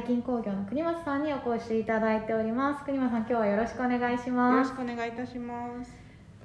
えー、大金工業の国松さんにお越しいただいております。国松さん今日はよろしくお願いします。よろしくお願いいたします。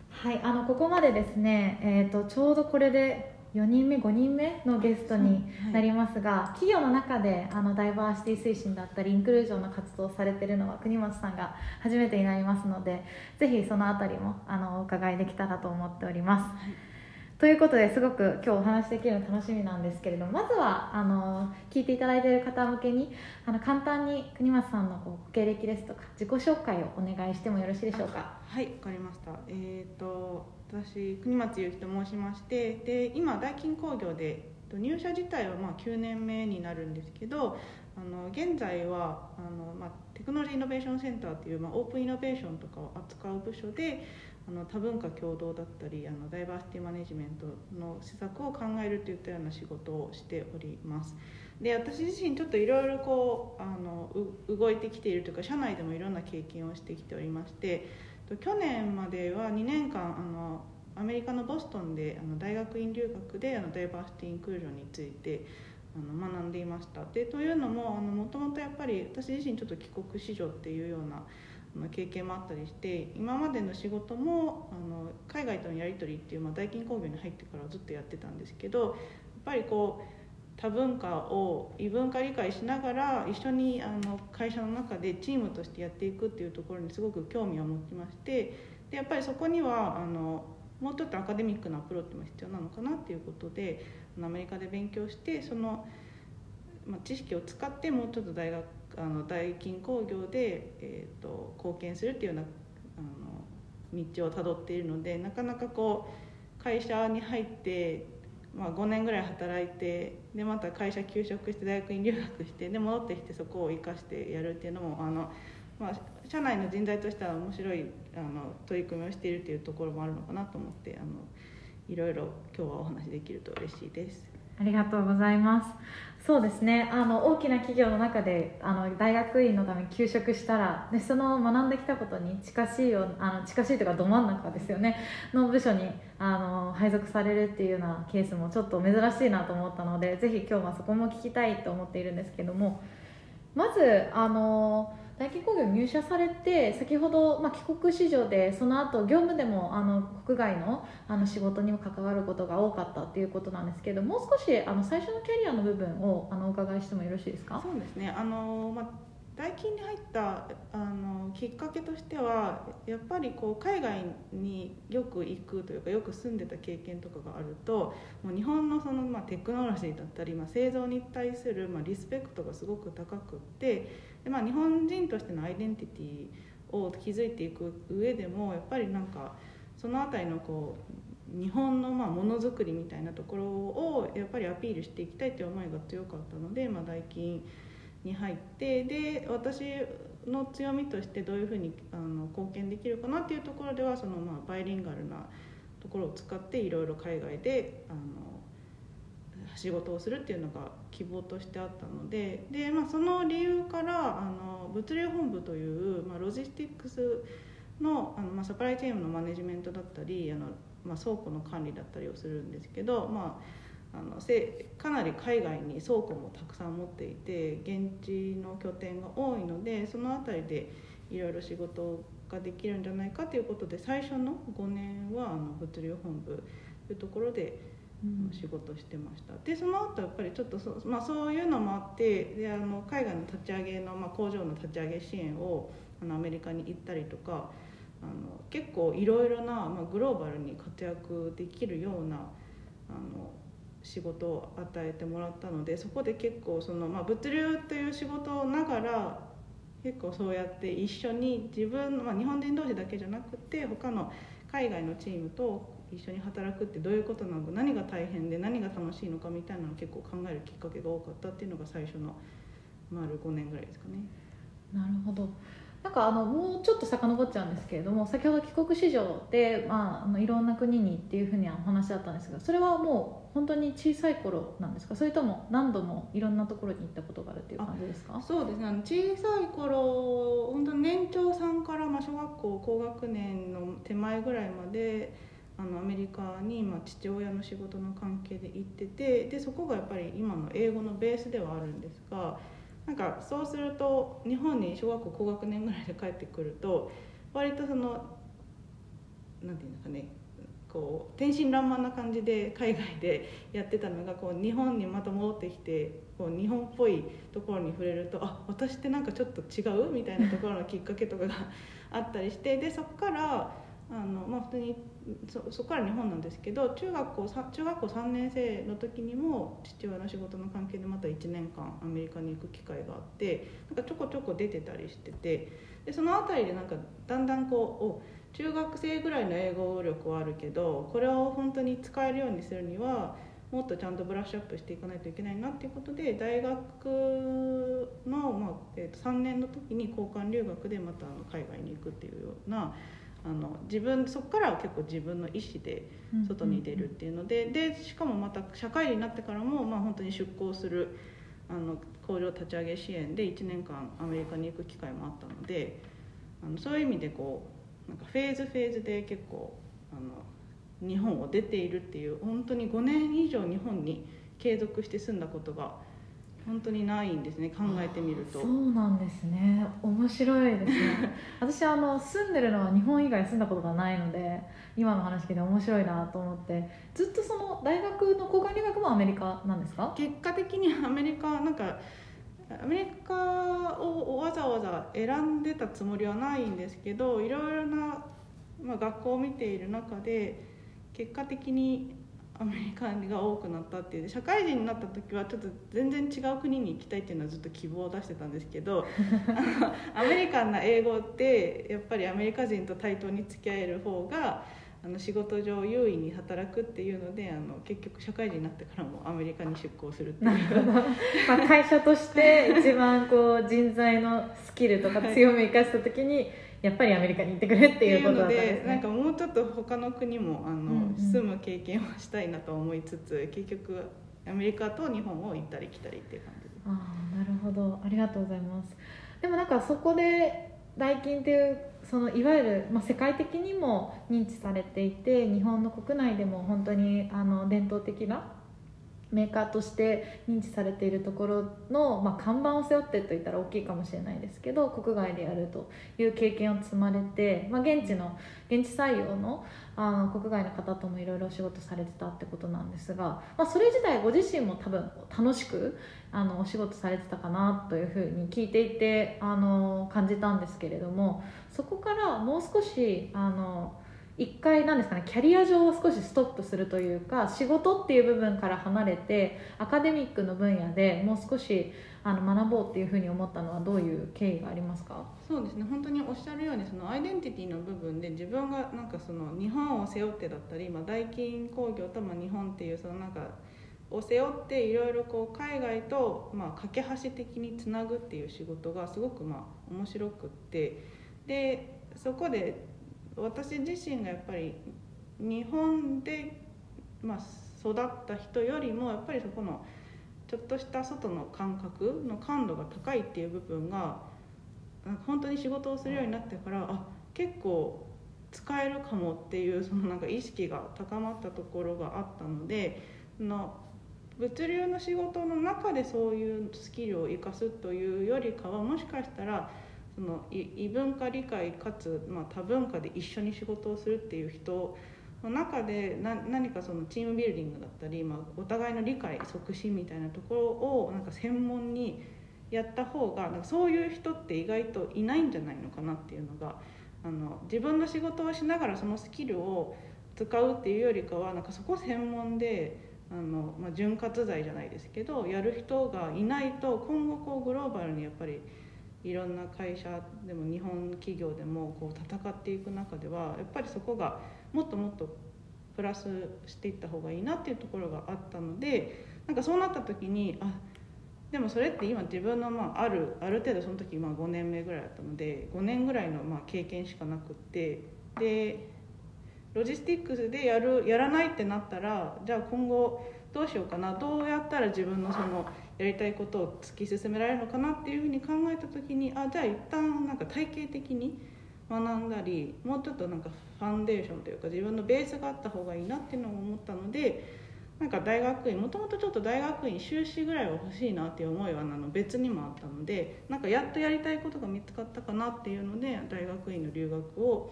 はいあのここまでですねえっ、ー、とちょうどこれで4人目5人目のゲストになりますが、はい、企業の中であのダイバーシティ推進だったりインクルージョンの活動をされているのは国松さんが初めてになりますのでぜひその辺りもあのお伺いできたらと思っております。はいということですごく今日お話できるの楽しみなんですけれどもまずはあの聞いていただいている方向けにあの簡単に国松さんのご経歴ですとか自己紹介をお願いしてもよろしいでしょうか？はいわかりました。えっ、ー、と私国松優樹と申しましてで今大金工業で入社自体はまあ9年目になるんですけどあの現在はあの、まあ、テクノロジーイノベーションセンターという、まあ、オープンイノベーションとかを扱う部署であの多文化共同だったりあのダイバーシティマネジメントの施策を考えるといったような仕事をしております。で私自身ちょっといろいろこうあの動いてきているというか社内でもいろんな経験をしてきておりまして去年までは2年間あのアメリカのボストンであの大学院留学であのダイバーシティインクルージョンについてあの学んでいましたでというのももともとやっぱり私自身ちょっと帰国子女っていうような経験もあったりして今までの仕事もあの海外とのやり取りっていう、まあ、大金工業に入ってからずっとやってたんですけどやっぱりこう多文化を異文化理解しながら一緒にあの会社の中でチームとしてやっていくっていうところにすごく興味を持ちましてでやっぱりそこにはあのもうちょっとアカデミックなアプローチも必要なのかなっていうことでアメリカで勉強してその、まあ、知識を使ってもうちょっと大学あの大金工業で、えーと、貢献するっていうようなあの道をたどっているのでなかなかこう会社に入って、まあ、5年ぐらい働いてでまた会社休職して大学院留学してで戻ってきてそこを生かしてやるっていうのもあの、まあ、社内の人材としては面白いあの取り組みをしているというところもあるのかなと思ってあのいろいろ今日はお話できると嬉しいです。ありがとうございます。そうですね。あの大きな企業の中であの大学院のために休職したらでその学んできたことに近しいよあの近しいというかど真ん中ですよね。の部署にあの配属されるっていうようなケースもちょっと珍しいなと思ったのでぜひ今日はそこも聞きたいと思っているんですけども。まずあの大金工業入社されて先ほど、まあ、帰国子女でその後業務でもあの国外のあの仕事にも関わることが多かったっていうことなんですけどもう少しあの最初のキャリアの部分をあのお伺いしてもよろしいですか？そうですね。あの、まあ大金に入ったあのきっかけとしてはやっぱりこう海外によく行くというかよく住んでた経験とかがあるともう日本のその、まあ、テクノロジーだったり、まあ、製造に対する、まあ、リスペクトがすごく高くってで、まあ、日本人としてのアイデンティティを築いていく上でもやっぱりなんかその辺りのこう日本のまあものづくりみたいなところをやっぱりアピールしていきたいという思いが強かったので、まあ、大金に入ってで私の強みとしてどういうふうにあの貢献できるかなっていうところではそのまあバイリンガルなところを使っていろいろ海外であの仕事をするっていうのが希望としてあったのでで、まあ、その理由からあの物流本部という、まあ、ロジスティックスのあの、まあ、サプライチェーンのマネジメントだったりあの、まあ、倉庫の管理だったりをするんですけど、まああのせかなり海外に倉庫もたくさん持っていて現地の拠点が多いのでその辺りでいろいろ仕事ができるんじゃないかということで最初の5年はあの物流本部というところで仕事してました、でその後やっぱりちょっとそ,、まあ、そういうのもあってであの海外の立ち上げの、まあ、工場の立ち上げ支援をあのアメリカに行ったりとかあの結構いろいろな、まあ、グローバルに活躍できるようなあの仕事を与えてもらったのでそこで結構その、まあ、物流という仕事をながら結構そうやって一緒に自分、まあ、日本人同士だけじゃなくて他の海外のチームと一緒に働くってどういうことなの？か何が大変で？何が楽しいのかみたいなのを結構考えるきっかけが多かったっていうのが最初の丸5年ぐらいですかね。なるほど。なんかあのもうちょっと遡っちゃうんですけれども先ほど帰国子女で、まあ、あのいろんな国にっていうふうにはお話だったんですがそれはもう本当に小さい頃なんですか？それとも何度もいろんなところに行ったことがあるっていう感じですか？そうですね。小さい頃本当年長さんから、まあ、小学校高学年の手前ぐらいまであのアメリカに、まあ、父親の仕事の関係で行っててでそこがやっぱり今の英語のベースではあるんですがなんかそうすると日本に小学校高学年ぐらいで帰ってくると割とそのなんていうんですかねこう天真爛漫な感じで海外でやってたのがこう日本にまた戻ってきてこう日本っぽいところに触れるとあ私ってなんかちょっと違うみたいなところのきっかけとかがあったりしてでそこからあの、まあ、普通にそこから日本なんですけど中学校中学校3年生の時にも父親の仕事の関係でまた1年間アメリカに行く機会があってなんかちょこちょこ出てたりしててでその辺りでなんかだんだんこう中学生ぐらいの英語力はあるけどこれを本当に使えるようにするにはもっとちゃんとブラッシュアップしていかないといけないなっていうことで大学の、まあえー、と3年の時に交換留学でまた海外に行くっていうようなあの自分そこからは結構自分の意思で外に出るっていうので,、でしかもまた社会人になってからも、まあ、本当に出向するあの工場立ち上げ支援で1年間アメリカに行く機会もあったのであのそういう意味でこうなんかフェーズフェーズで結構あの日本を出ているっていう本当に5年以上日本に継続して住んだことが本当にないんですね考えてみると。そうなんですね。面白いですね。私あの住んでるのは日本以外住んだことがないので今の話聞いて面白いなと思って。ずっとその大学の交換留学もアメリカなんですか？結果的にアメリカなんかアメリカをわざわざ選んでたつもりはないんですけどいろいろな、まあ、学校を見ている中で結果的にアメリカが多くなったっていう。社会人になった時はちょっと全然違う国に行きたいっていうのはずっと希望を出してたんですけど アメリカンな英語ってやっぱりアメリカ人と対等に付き合える方があの仕事上優位に働くっていうのであの結局社会人になってからもアメリカに出向するっていう。まあ会社として一番こう人材のスキルとか強みを生かした時にやっぱりアメリカに行ってくれっていうことだったんです、ね、なんかもうちょっと他の国もあの、うんうん、住む経験をしたいなと思いつつ結局アメリカと日本を行ったり来たりっていう感じで。すああなるほど。ありがとうございます。でもなんかそこでダイキンっていうそのいわゆる、まあ、世界的にも認知されていて日本の国内でも本当にあの伝統的なメーカーとして認知されているところの、まあ、看板を背負ってといったら大きいかもしれないですけど国外でやるという経験を積まれて、まあ、現地の現地採用のあの国外の方ともいろいろ仕事されてたってことなんですが、まあ、それ自体ご自身も多分楽しくあのお仕事されてたかなというふうに聞いていてあの感じたんですけれどもそこからもう少しあの一回なんですかねキャリア上は少しストップするというか仕事っていう部分から離れてアカデミックの分野でもう少しあの学ぼうっていうふうに思ったのはどういう経緯がありますか？そうですね本当におっしゃるようにそのアイデンティティの部分で自分がなんかその日本を背負ってだったり、まあ、大金工業とまあ日本っていうそのなんかを背負っていろいろこう海外とまあ架け橋的につなぐっていう仕事がすごくまあ面白くってでそこで私自身がやっぱり日本で、まあ、育った人よりもやっぱりそこのちょっとした外の感覚の感度が高いっていう部分が本当に仕事をするようになってからあ結構使えるかもっていうそのなんか意識が高まったところがあったのでの物流の仕事の中でそういうスキルを生かすというよりかはもしかしたらその異文化理解かつ、まあ、多文化で一緒に仕事をするっていう人の中でな何かそのチームビルディングだったり、まあ、お互いの理解促進みたいなところをなんか専門にやった方がなんかそういう人って意外といないんじゃないのかなっていうのがあの自分の仕事をしながらそのスキルを使うっていうよりかはなんかそこ専門であの、まあ、潤滑剤じゃないですけどやる人がいないと今後こうグローバルにやっぱり。いろんな会社でも日本企業でもこう戦っていく中ではやっぱりそこがもっともっとプラスしていった方がいいなっていうところがあったのでなんかそうなった時にあでもそれって今自分のまああるある程度その時まあ5年目ぐらいだったので5年ぐらいのまあ経験しかなくってでロジスティックスでやるやらないってなったらじゃあ今後どうしようかなどうやったら自分のそのやりたいことを突き進められるのかなっていうふうに考えた時にあじゃあ一旦なんか体系的に学んだりもうちょっとなんかファンデーションというか自分のベースがあった方がいいなっていうのを思ったのでなんか大学院もともとちょっと大学院修士ぐらいは欲しいなっていう思いはあの別にもあったのでなんかやっとやりたいことが見つかったかなっていうので大学院の留学を、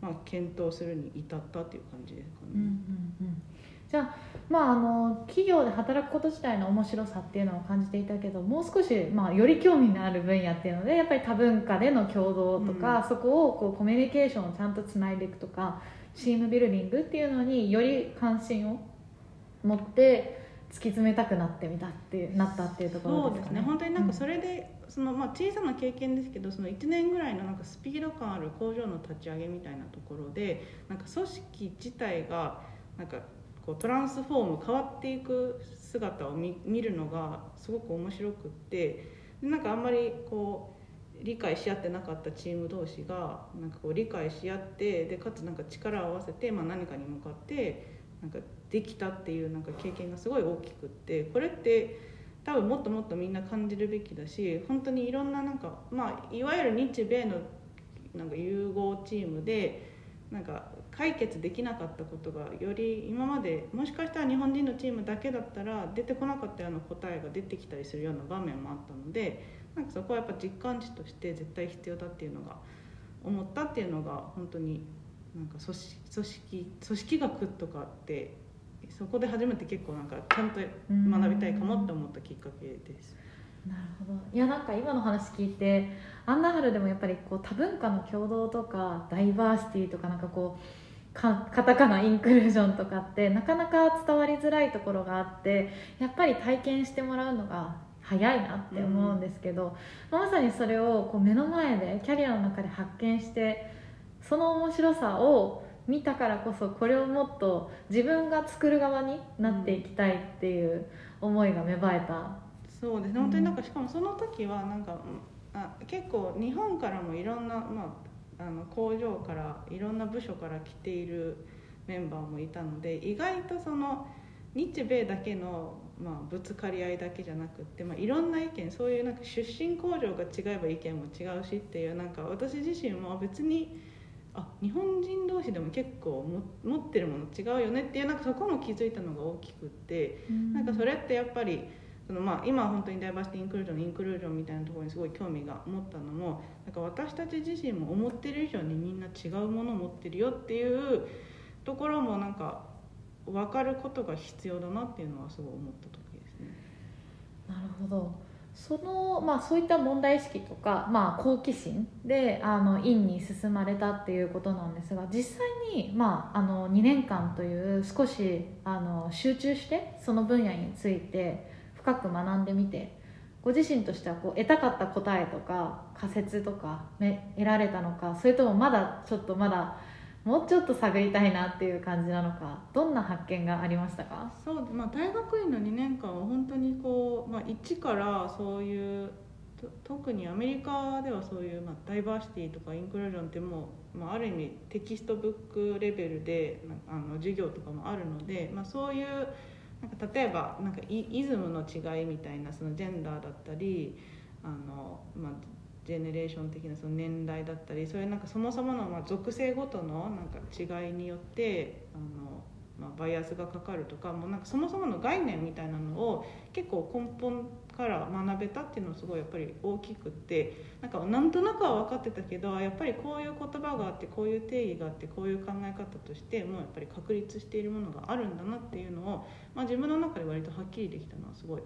まあ、検討するに至ったっていう感じですかね。うんうんうんじゃあまあ、あの企業で働くこと自体の面白さっていうのを感じていたけどもう少し、まあ、より興味のある分野っていうのでやっぱり多文化での共同とか、うんそこをこうコミュニケーションをちゃんとつないでいくとかチームビルディングっていうのにより関心を持って突き詰めたくなってみたってなったっていうところでかね。そうですすね本当になんかそれで、そのまあ、小さな経験ですけどその1年ぐらいのなんかスピード感ある工場の立ち上げみたいなところでなんか組織自体がなんかこうトランスフォーム変わっていく姿を見見るのがすごく面白くってなんかあんまりこう理解し合ってなかったチーム同士がなんかこう理解し合ってでかつなんか力を合わせて、まあ、何かに向かってなんかできたっていうなんか経験がすごい大きくってこれって多分もっともっとみんな感じるべきだし本当にいろんななんか、まあ、いわゆる日米のなんか融合チームでなんか解決できなかったことがより今までもしかしたら日本人のチームだけだったら出てこなかったような答えが出てきたりするような場面もあったのでなんかそこはやっぱ実感値として絶対必要だっていうのが思ったっていうのが本当になんか組織組織組織学とかってそこで初めて結構なんかちゃんと学びたいかもって思ったきっかけです。なるほど。いやなんか今の話聞いてアンダーハルでもやっぱりこう多文化の共同とかダイバーシティとかなんかこうカタカナインクルージョンとかってなかなか伝わりづらいところがあってやっぱり体験してもらうのが早いなって思うんですけど、まさにそれをこう目の前でキャリアの中で発見してその面白さを見たからこそこれをもっと自分が作る側になっていきたいっていう思いが芽生えたそうですね本当になんかしかもその時はなんかうんあ結構日本からもいろんな、まあ、あの工場からいろんな部署から来ているメンバーもいたので意外とその日米だけの、まあ、ぶつかり合いだけじゃなくって、まあ、いろんな意見そういうなんか出身工場が違えば意見も違うしっていうなんか私自身も別にあ日本人同士でも結構も持ってるもの違うよねっていうなんかそこも気づいたのが大きくって。なんかそれってやっぱりそのまあ今本当にダイバーシティインクルージョンインクルージョンみたいなところにすごい興味が持ったのもなんか私たち自身も思ってる以上にみんな違うものを持ってるよっていうところもなんか分かることが必要だなっていうのはすごい思った時ですね。なるほどその、まあ、そういった問題意識とか、まあ、好奇心であの院に進まれたっていうことなんですが実際に、まあ、あの2年間という少しあの集中してその分野について深く学んでみてご自身としてはこう得たかった答えとか仮説とか、得られたのかそれともまだちょっとまだもうちょっと探りたいなっていう感じなのかどんな発見がありましたか？そうまあ、大学院の2年間は本当にこう、まあ、一からそういう特にアメリカではそういう、まあ、ダイバーシティとかインクルージョンってもう、まあ、ある意味テキストブックレベルであの授業とかもあるので、まあ、そういうなんか例えばなんかイズムの違いみたいなそのジェンダーだったりあの、まあ、ジェネレーション的なその年代だったりそういうなんかそもそものまあ属性ごとのなんか違いによってあの、まあ、バイアスがかかるとかもうなんかそもそもの概念みたいなのを結構根本から学べたっていうのはすごいやっぱり大きくってなんかなんとなくは分かってたけどやっぱりこういう言葉があってこういう定義があってこういう考え方としてもうやっぱり確立しているものがあるんだなっていうのを、まあ、自分の中で割とはっきりできたのはすごい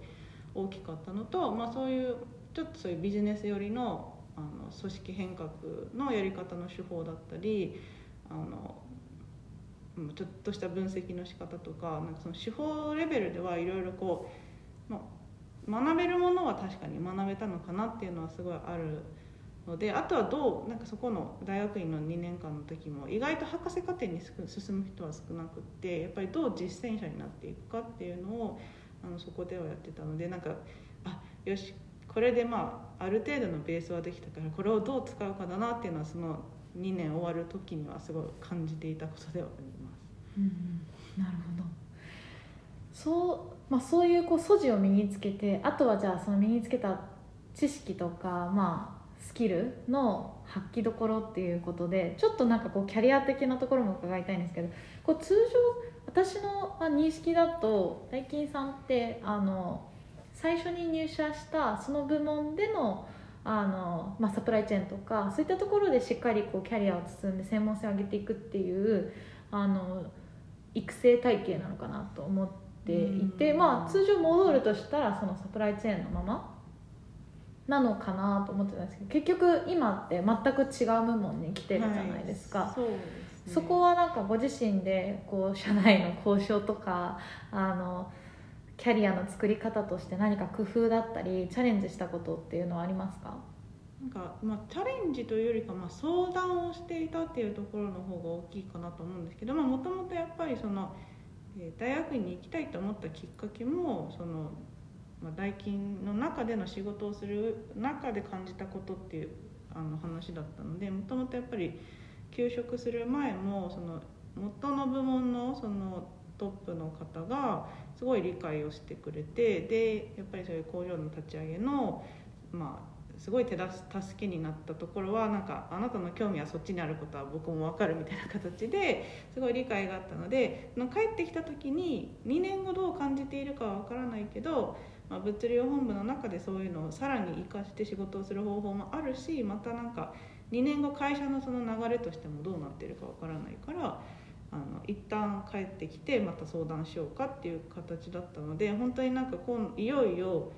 大きかったのと、まあ、そういうちょっとそういうビジネス寄りのあの組織変革のやり方の手法だったりあのちょっとした分析の仕方とかなんかその手法レベルではいろいろこう、まあ、学べるものは確かに学べたのかなっていうのはすごいあるのであとはどうなんかそこの大学院の2年間の時も意外と博士課程に進む人は少なくってやっぱりどう実践者になっていくかっていうのをあのそこではやってたのでなんかあよしこれでまあある程度のベースはできたからこれをどう使うかだなっていうのはその2年終わる時にはすごい感じていたことではあります。うん、なるほどそう,、まあ、そういうこう素地を身につけてあとはじゃあその身につけた知識とか、まあ、スキルの発揮どころっていうことでちょっとなんかこうキャリア的なところも伺いたいんですけどこう通常私の認識だと大金さんってあの最初に入社したその部門でのあの、まあ、サプライチェーンとかそういったところでしっかりこうキャリアを積んで専門性を上げていくっていうあの育成体系なのかなと思っていて、うん。まあ、通常戻るとしたらそのサプライチェーンのままなのかなと思ってたんですけど結局今って全く違う部門に来てるじゃないですか。はい。そうですね。そこはなんかご自身でこう社内の交渉とかあのキャリアの作り方として何か工夫だったりチャレンジしたことっていうのはありますか？なんか、まあ、チャレンジというよりか、まあ、相談をしていたっていうところの方が大きいかなと思うんですけどもともとやっぱりその、えー大学院に行きたいと思ったきっかけもその、まあ、大金の中での仕事をする中で感じたことっていうあの話だったのでもともとやっぱり休職する前もその元の部門のそのトップの方がすごい理解をしてくれてでやっぱりそういう工場の立ち上げのまあすごい手助けになったところはなんかあなたの興味はそっちにあることは僕も分かるみたいな形で すごい理解があったのでの帰ってきた時に2年後どう感じているかは分からないけど、まあ、物流本部の中でそういうのをさらに生かして仕事をする方法もあるしまたなんか2年後会社のその流れとしてもどうなってるか分からないから。あの一旦帰ってきてまた相談しようかっていう形だったので本当になんか今いよいよ、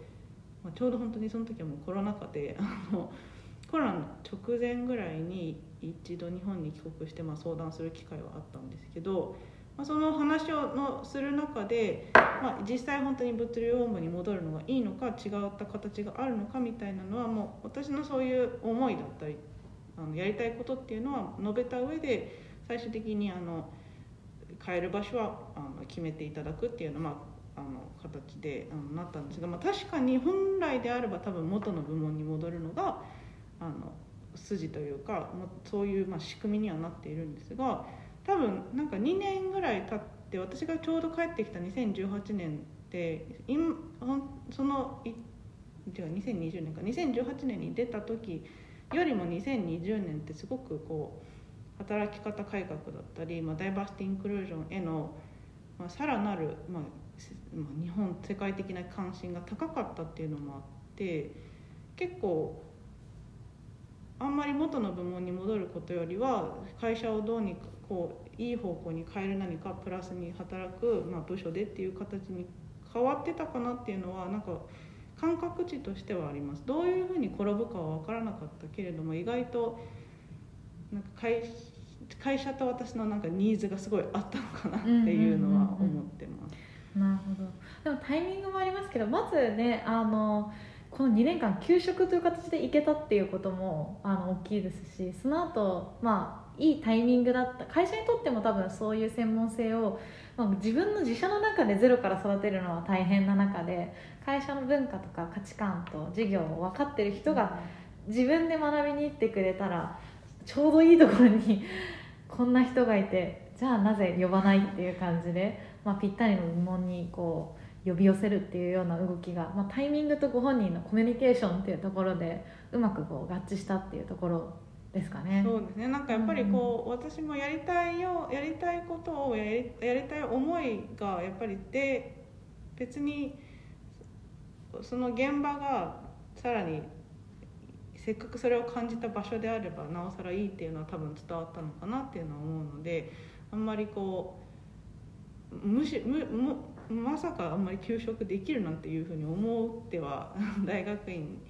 まあ、ちょうど本当にその時はもうコロナ禍であのコロナの直前ぐらいに一度日本に帰国してまあ相談する機会はあったんですけど、まあ、その話をのする中で、まあ、実際本当に物流本部に戻るのがいいのか違った形があるのかみたいなのはもう私のそういう思いだったりあのやりたいことっていうのは述べた上で最終的にあの変える場所はあの決めていただくっていうのは、ま、形であのなったんですが、まあ、確かに本来であれば多分元の部門に戻るのがあの筋というかもうそういうまあ仕組みにはなっているんですが多分なんか2年ぐらい経って私がちょうど帰ってきた2018年って今そのい違う2020年か2018年に出た時よりも2020年ってすごくこう働き方改革だったり、まあ、ダイバーシティインクルージョンへの、まあ、さらなる、まあ、日本世界的な関心が高かったっていうのもあって結構あんまり元の部門に戻ることよりは会社をどうにかこういい方向に変える何かプラスに働く、まあ、部署でっていう形に変わってたかなっていうのはなんか感覚値としてはありますどういうふうに転ぶかは分からなかったけれども意外となんか会会社と私のなんかニーズがすごいあったのかなっていうのは思ってます。なるほど。でもタイミングもありますけどまずねあのこの2年間休職という形で行けたっていうこともあの大きいですしその後まあいいタイミングだった。会社にとっても多分そういう専門性を、まあ、自分の自社の中でゼロから育てるのは大変な中で会社の文化とか価値観と事業を分かってる人が自分で学びに行ってくれたらちょうどいいところに こんな人がいてじゃあなぜ呼ばないっていう感じで、まあ、ぴったりの疑問にこう呼び寄せるっていうような動きが、まあ、タイミングとご本人のコミュニケーションっていうところでうまくこう合致したっていうところですかね。そうですねなんかやっぱりこう、私もやりたいよやりたいことをやりやりたい思いがやっぱりで別にその現場がさらにせっかくそれを感じた場所であればなおさらいいっていうのは多分伝わったのかなっていうのは思うのであんまりこうむしむもまさかあんまり休職できるなんていうふうに思っては 大学院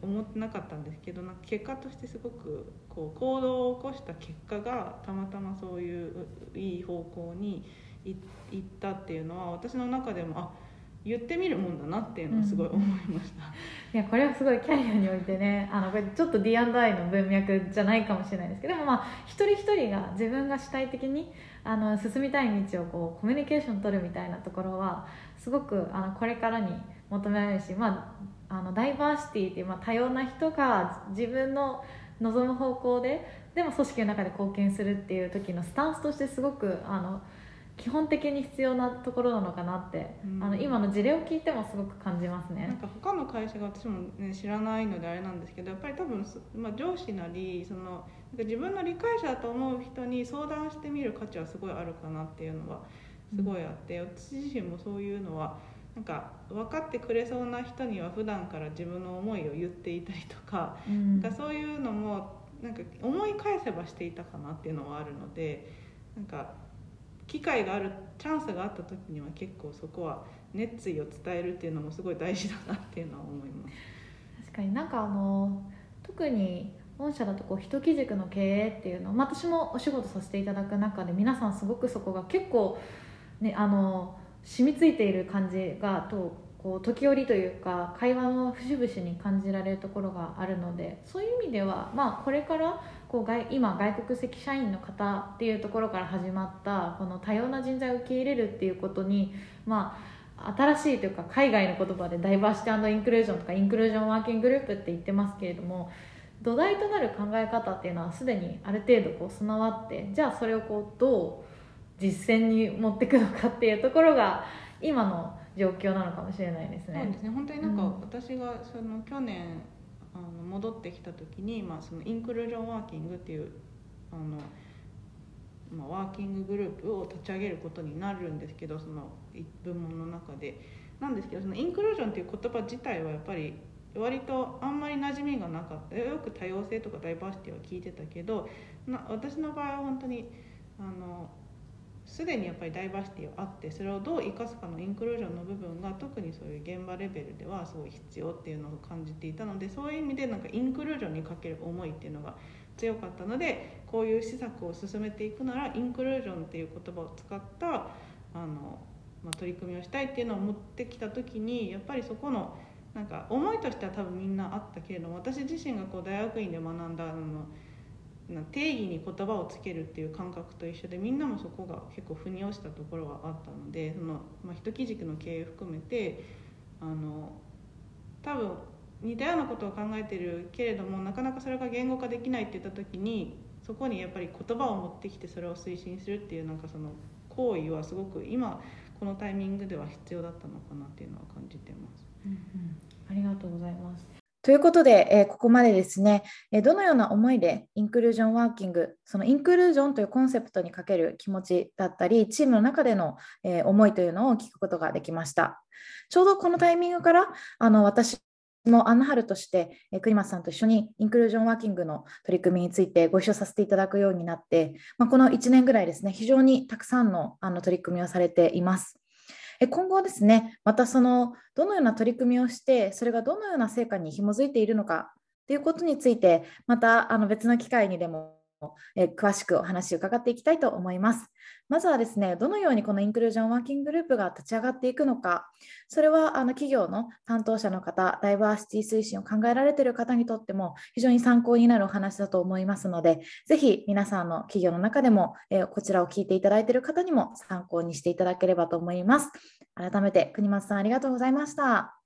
思ってなかったんですけどなんか結果としてすごくこう行動を起こした結果がたまたまそういういい方向にい行ったっていうのは私の中でもあ言ってみるもんだなっていうのはすごい思いました。いやこれはすごいキャリアにおいてねあのこれちょっと D&I の文脈じゃないかもしれないですけどでもまあ一人一人が自分が主体的にあの進みたい道をこうコミュニケーション取るみたいなところはすごくあのこれからに求められるし、まあ、あのダイバーシティっていう、まあ、多様な人が自分の望む方向ででも組織の中で貢献するっていう時のスタンスとしてすごくあの基本的に必要なところなのかなって、うん。あの今の事例を聞いてもすごく感じますなんね。か他の会社が私も、ね、知らないのであれなんですけどやっぱり多分、そまあ、上司なりそのなんか自分の理解者だと思う人に相談してみる価値はすごいあるかなっていうのはすごいあって、私自身もそういうのはなんか分かってくれそうな人には普段から自分の思いを言っていたりとか,、うん。なんかそういうのもなんか思い返せばしていたかなっていうのはあるのでなんか機会があるチャンスがあった時には結構そこは熱意を伝えるっていうのもすごい大事だなっていうのは思います。確かになんかあの特に御社だとこう人基軸の経営っていうのを、まあ、私もお仕事させていただく中で皆さんすごくそこが結構、ね、あの染みついている感じがとこう時折というか会話の節々に感じられるところがあるのでそういう意味では、まあ、これからこう外今外国籍社員の方っていうところから始まったこの多様な人材を受け入れるっていうことにまあ新しいというか海外の言葉でダイバーシティインクルージョンとかインクルージョンワーキンググループって言ってますけれども土台となる考え方っていうのはすでにある程度こう備わってじゃあそれをこうどう実践に持っていくのかっていうところが今の状況なのかもしれないですね。そうですね。本当になんかうん。私がその去年あの戻ってきた時に、まあ、そのインクルージョンワーキングっていうあの、まあ、ワーキンググループを立ち上げることになるんですけどそのい部門の中で。なんですけどそのインクルージョンっていう言葉自体はやっぱり割とあんまり馴染みがなかった。よく多様性とかダイバーシティは聞いてたけどな私の場合は本当にあのすでにやっぱりダイバーシティはあってそれをどう生かすかのインクルージョンの部分が特にそういう現場レベルではすごい必要っていうのを感じていたのでそういう意味でなんかインクルージョンにかける思いっていうのが強かったのでこういう施策を進めていくならインクルージョンっていう言葉を使ったあの、まあ、取り組みをしたいっていうのを持ってきた時にやっぱりそこのなんか思いとしては多分みんなあったけれども私自身がこう大学院で学んだあの定義に言葉をつけるっていう感覚と一緒でみんなもそこが結構腑に落ちたところがあったのでその、まあ、一基軸の経営含めてあの多分似たようなことを考えてるけれどもなかなかそれが言語化できないって言った時にそこにやっぱり言葉を持ってきてそれを推進するっていうなんかその行為はすごく今このタイミングでは必要だったのかなっていうのは感じてます。うんうんありがとうございます。ということで、えーここまでですね、えーどのような思いでインクルージョンワーキング、そのインクルージョンというコンセプトにかける気持ちだったり、チームの中での、えー思いというのを聞くことができました。ちょうどこのタイミングから、あの私もアンナハルとして、えー栗松さんと一緒にインクルージョンワーキングの取り組みについてご一緒させていただくようになって、まあ、この1年ぐらいですね、非常にたくさんのあの取り組みをされています。え今後ですね、またそのどのような取り組みをして、それがどのような成果に紐づいているのかということについて、またあの別の機会にでもえ詳しくお話を伺っていきたいと思います。まずはですね、どのようにこのインクルージョンワーキンググループが立ち上がっていくのか、それはあの企業の担当者の方、ダイバーシティ推進を考えられている方にとっても非常に参考になるお話だと思いますので、ぜひ皆さんの企業の中でも、えこちらを聞いていただいている方にも参考にしていただければと思います。改めて国松さんありがとうございました。